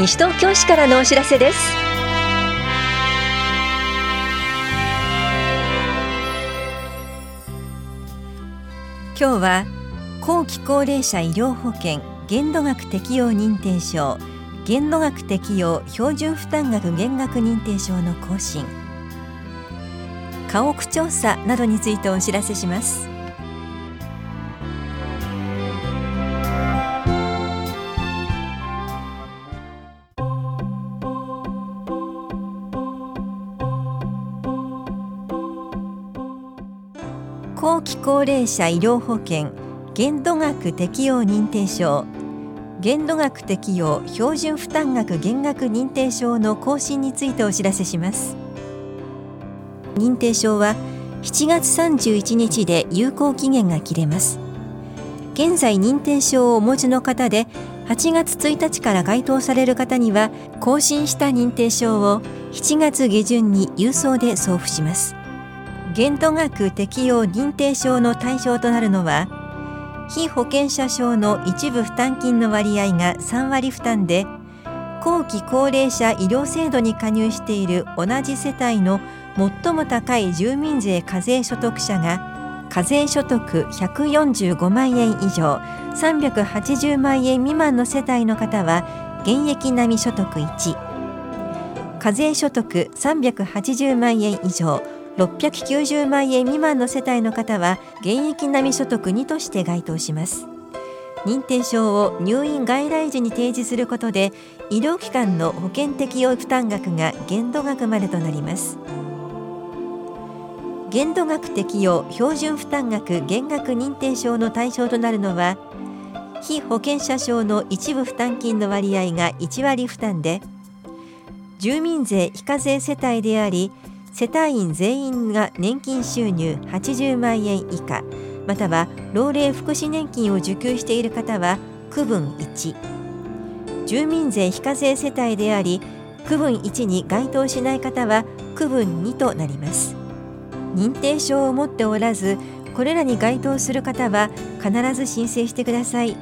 西東京市からのお知らせです。今日は後期高齢者医療保険限度額適用認定証限度額適用標準負担額減額認定証の更新。家屋調査などについてお知らせします。後期高齢者医療保険限度額適用認定証限度額適用標準負担額減額認定証の更新についてお知らせします。認定証は7月31日で有効期限が切れます。現在認定証をお持ちの方で8月1日から該当される方には更新した認定証を7月下旬に郵送で送付します。限度額適用認定証の対象となるのは被保険者証の一部負担金の割合が3割負担で後期高齢者医療制度に加入している同じ世帯の最も高い住民税課税所得者が課税所得145万円以上380万円未満の世帯の方は現役並み所得1課税所得380万円以上690万円未満の世帯の方は現役並み所得2として該当します。認定証を入院外来時に提示することで医療機関の保険適用負担額が限度額までとなります。限度額適用標準負担額減額認定証の対象となるのは被保険者証の一部負担金の割合が1割負担で住民税非課税世帯であり世帯員全員が年金収入80万円以下または老齢福祉年金を受給している方は区分1住民税非課税世帯であり区分1に該当しない方は区分2となります。認定証を持っておらずこれらに該当する方は必ず申請してください。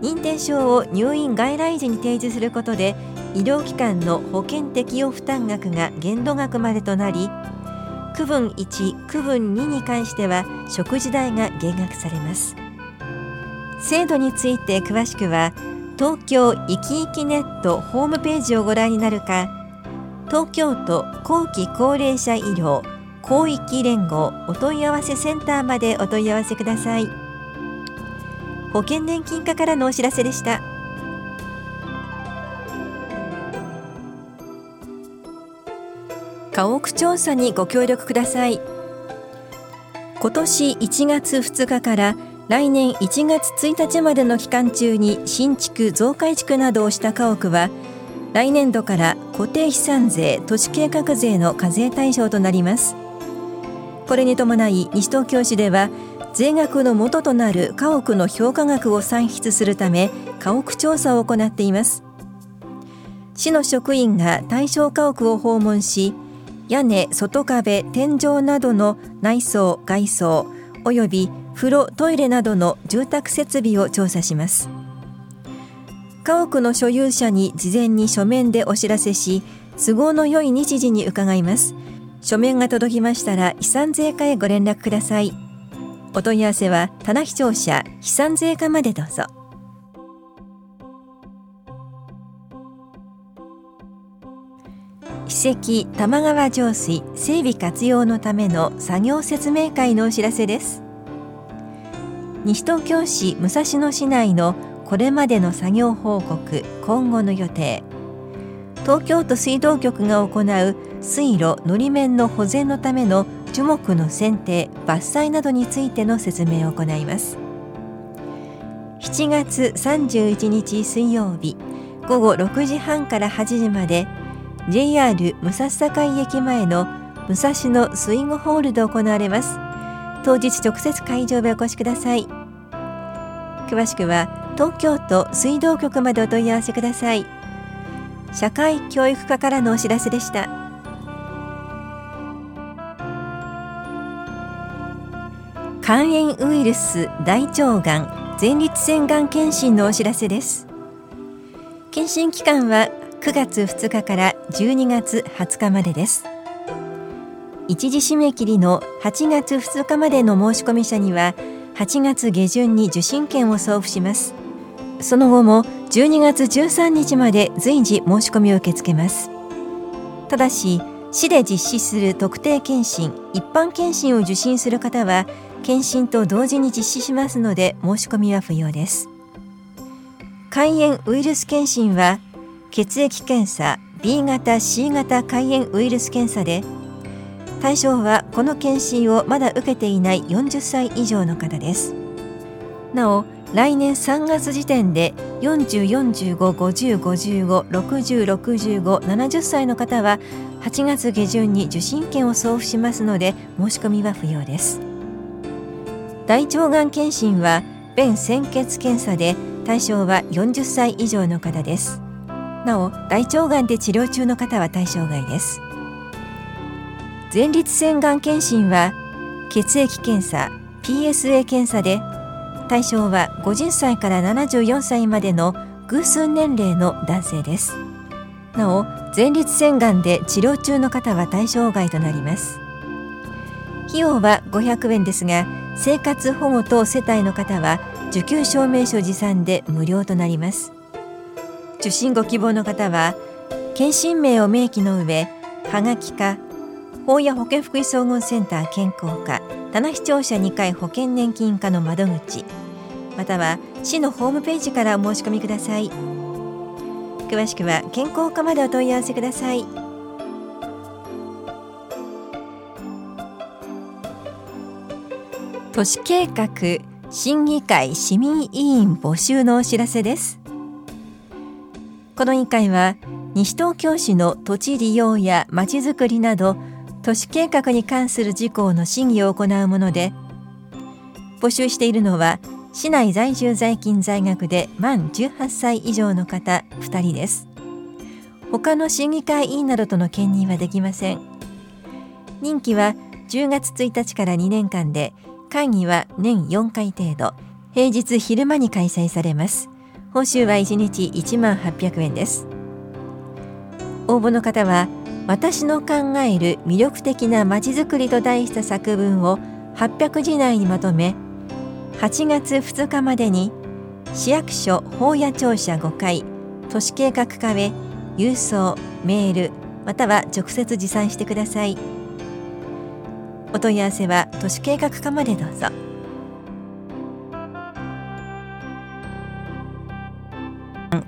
認定証を入院外来時に提示することで医療機関の保険適用負担額が限度額までとなり区分1区分2に関しては食事代が減額されます。制度について詳しくは東京いきいきネットホームページをご覧になるか東京都後期高齢者医療広域連合お問い合わせセンターまでお問い合わせください。保険年金課からのお知らせでした。家屋調査にご協力ください。今年1月2日から来年1月1日までの期間中に新築増改築などをした家屋は来年度から固定資産税都市計画税の課税対象となります。これに伴い西東京市では税額の元となる家屋の評価額を算出するため家屋調査を行っています。市の職員が対象家屋を訪問し屋根、外壁、天井などの内装、外装および風呂、トイレなどの住宅設備を調査します。家屋の所有者に事前に書面でお知らせし都合の良い日時に伺います。書面が届きましたら遺産税課へご連絡ください。お問い合わせは棚視聴者飛産税課までどうぞ。史跡玉川上水整備活用のための作業説明会のお知らせです。西東京市武蔵野市内のこれまでの作業報告今後の予定。東京都水道局が行う水路のり面の保全のための樹木の剪定伐採などについての説明を行います。7月31日水曜日午後6時半から8時まで JR 武蔵境駅前の武蔵野スイングホールで行われます。当日直接会場へお越しください。詳しくは東京都水道局までお問い合わせください。社会教育課からのお知らせでした。肝炎ウイルス大腸がん前立腺がん検診のお知らせです。検診期間は9月2日から12月20日までです。一時締め切りの8月2日までの申し込み者には8月下旬に受診券を送付します。その後も12月13日まで随時申し込みを受け付けます。ただし市で実施する特定健診一般健診を受診する方は検診と同時に実施しますので申し込みは不要です。肝炎ウイルス検診は血液検査 B 型 C 型肝炎ウイルス検査で対象はこの検診をまだ受けていない40歳以上の方です。なお来年3月時点で40455055606570歳の方は8月下旬に受診券を送付しますので申し込みは不要です。大腸がん検診は便潜血検査で対象は40歳以上の方です。なお大腸がんで治療中の方は対象外です。前立腺がん検診は血液検査 PSA 検査で対象は50歳から74歳までの偶数年齢の男性です。なお前立腺がんで治療中の方は対象外となります。費用は500円ですが生活保護等世帯の方は受給証明書持参で無料となります。受診ご希望の方は検診名を明記の上はがきか法や保健福祉総合センター健康課棚視聴者2回保険年金課の窓口または市のホームページからお申し込みください。詳しくは健康課までお問い合わせください。都市計画審議会市民委員募集のお知らせです。この委員会は西東京市の土地利用やまちづくりなど都市計画に関する事項の審議を行うもので募集しているのは市内在住在勤在学で満18歳以上の方2人です。他の審議会委員などとの兼任はできません。任期は10月1日から2年間で会議は年4回程度。平日昼間に開催されます。報酬は1日1万800円です。応募の方は私の考える魅力的なまちづくりと題した作文を800字内にまとめ8月2日までに市役所法屋庁舎5階都市計画課へ郵送メールまたは直接持参してください。お問い合わせは都市計画課までどうぞ。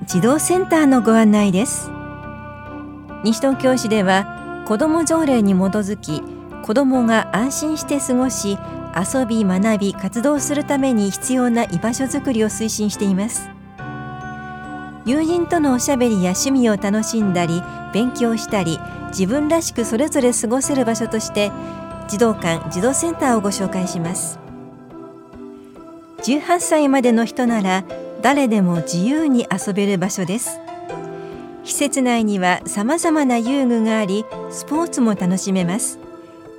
児童センターのご案内です。西東京市では子ども条例に基づき子どもが安心して過ごし遊び学び活動するために必要な居場所づくりを推進しています。友人とのおしゃべりや趣味を楽しんだり勉強したり自分らしくそれぞれ過ごせる場所として児童館児童センターをご紹介します。18歳までの人なら誰でも自由に遊べる場所です。施設内には様々な遊具がありスポーツも楽しめます。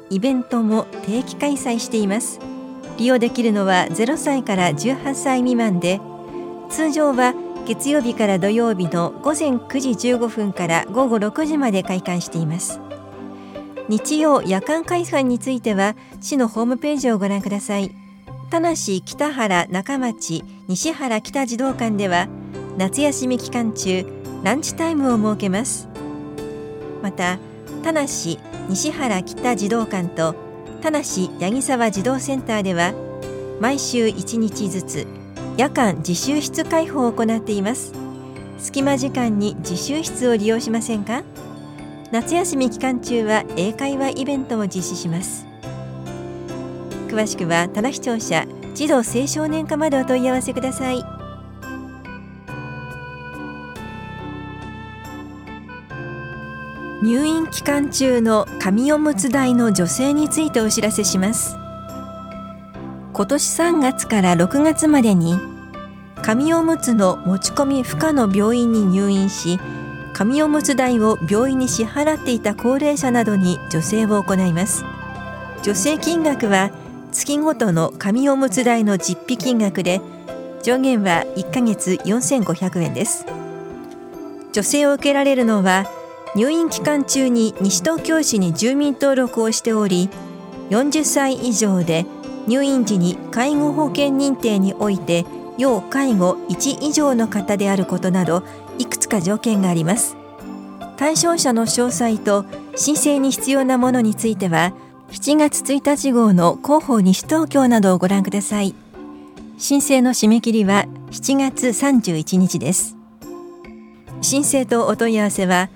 イベントも定期開催しています。利用できるのは0歳から18歳未満で通常は月曜日から土曜日の午前9時15分から午後6時まで開館しています。日曜夜間開催については市のホームページをご覧ください。田無北原中町西原北児童館では夏休み期間中ランチタイムを設けます。また田無西原北児童館と田無八木沢児童センターでは毎週1日ずつ夜間自習室開放を行っています。隙間時間に自習室を利用しませんか？夏休み期間中は英会話イベントも実施します。詳しくは田無庁舎児童青少年課までお問い合わせください。入院期間中の紙おむつ代の女性についてお知らせします。今年3月から6月までに紙おむつの持ち込み不可の病院に入院し紙おむつ代を病院に支払っていた高齢者などに助成を行います。助成金額は月ごとの紙おむつ代の実費金額で上限は1ヶ月4500円です。助成を受けられるのは入院期間中に西東京市に住民登録をしており40歳以上で入院時に介護保険認定において要介護1以上の方であることなどいくつか条件があります。対象者の詳細と申請に必要なものについては7月1日号の広報西東京などをご覧ください。申請の締め切りは7月31日です。申請とお問い合わせは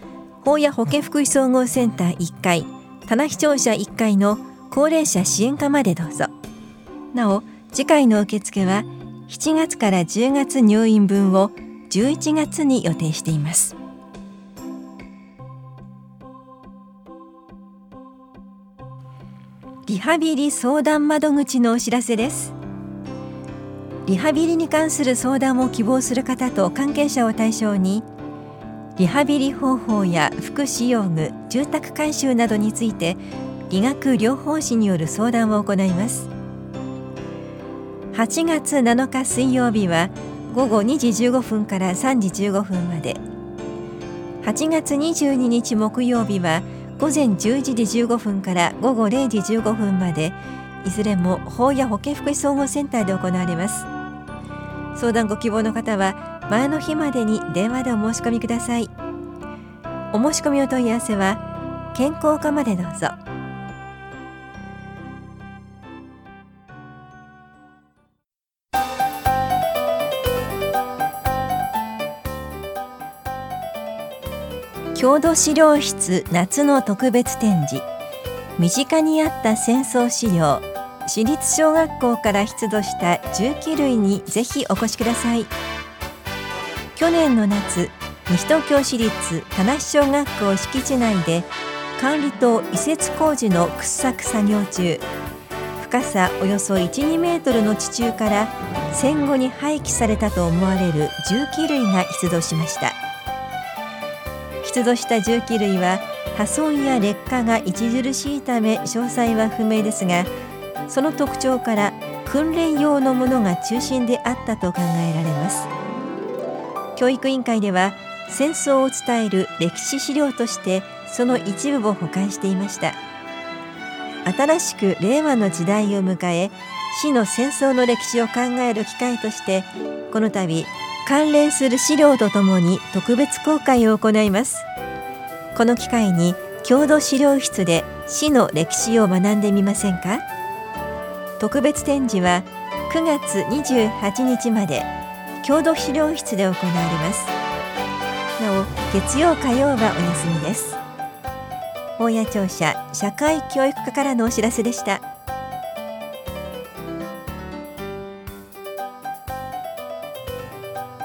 法や保健福祉総合センター1階棚視聴者1階の高齢者支援課までどうぞ。なお次回の受付は7月から10月入院分を11月に予定しています。リハビリ相談窓口のお知らせです。リハビリに関する相談を希望する方と関係者を対象にリハビリ方法や福祉用具住宅改修などについて理学療法士による相談を行います。8月7日水曜日は午後2時15分から3時15分まで。8月22日木曜日は午前11時15分から午後0時15分までいずれも法や保健福祉総合センターで行われます。相談ご希望の方は前の日までに電話でお申し込みください。お申し込みお問い合わせは健康課までどうぞ。郷土資料室夏の特別展示。身近にあった戦争資料私立小学校から出土した重機類にぜひお越しください。去年の夏西東京市立田無小学校敷地内で管理棟移設工事の掘削作業中。深さおよそ12メートルの地中から戦後に廃棄されたと思われる重機類が出土しました。出土した重機類は破損や劣化が著しいため詳細は不明ですがその特徴から訓練用のものが中心であったと考えられます。教育委員会では戦争を伝える歴史資料としてその一部を保管していました。新しく令和の時代を迎え死の戦争の歴史を考える機会としてこの度関連する資料とともに特別公開を行います。この機会に郷土資料室で市の歴史を学んでみませんか？特別展示は9月28日まで郷土資料室で行われます。なお月曜火曜はお休みです。大谷庁舎社会教育課からのお知らせでした。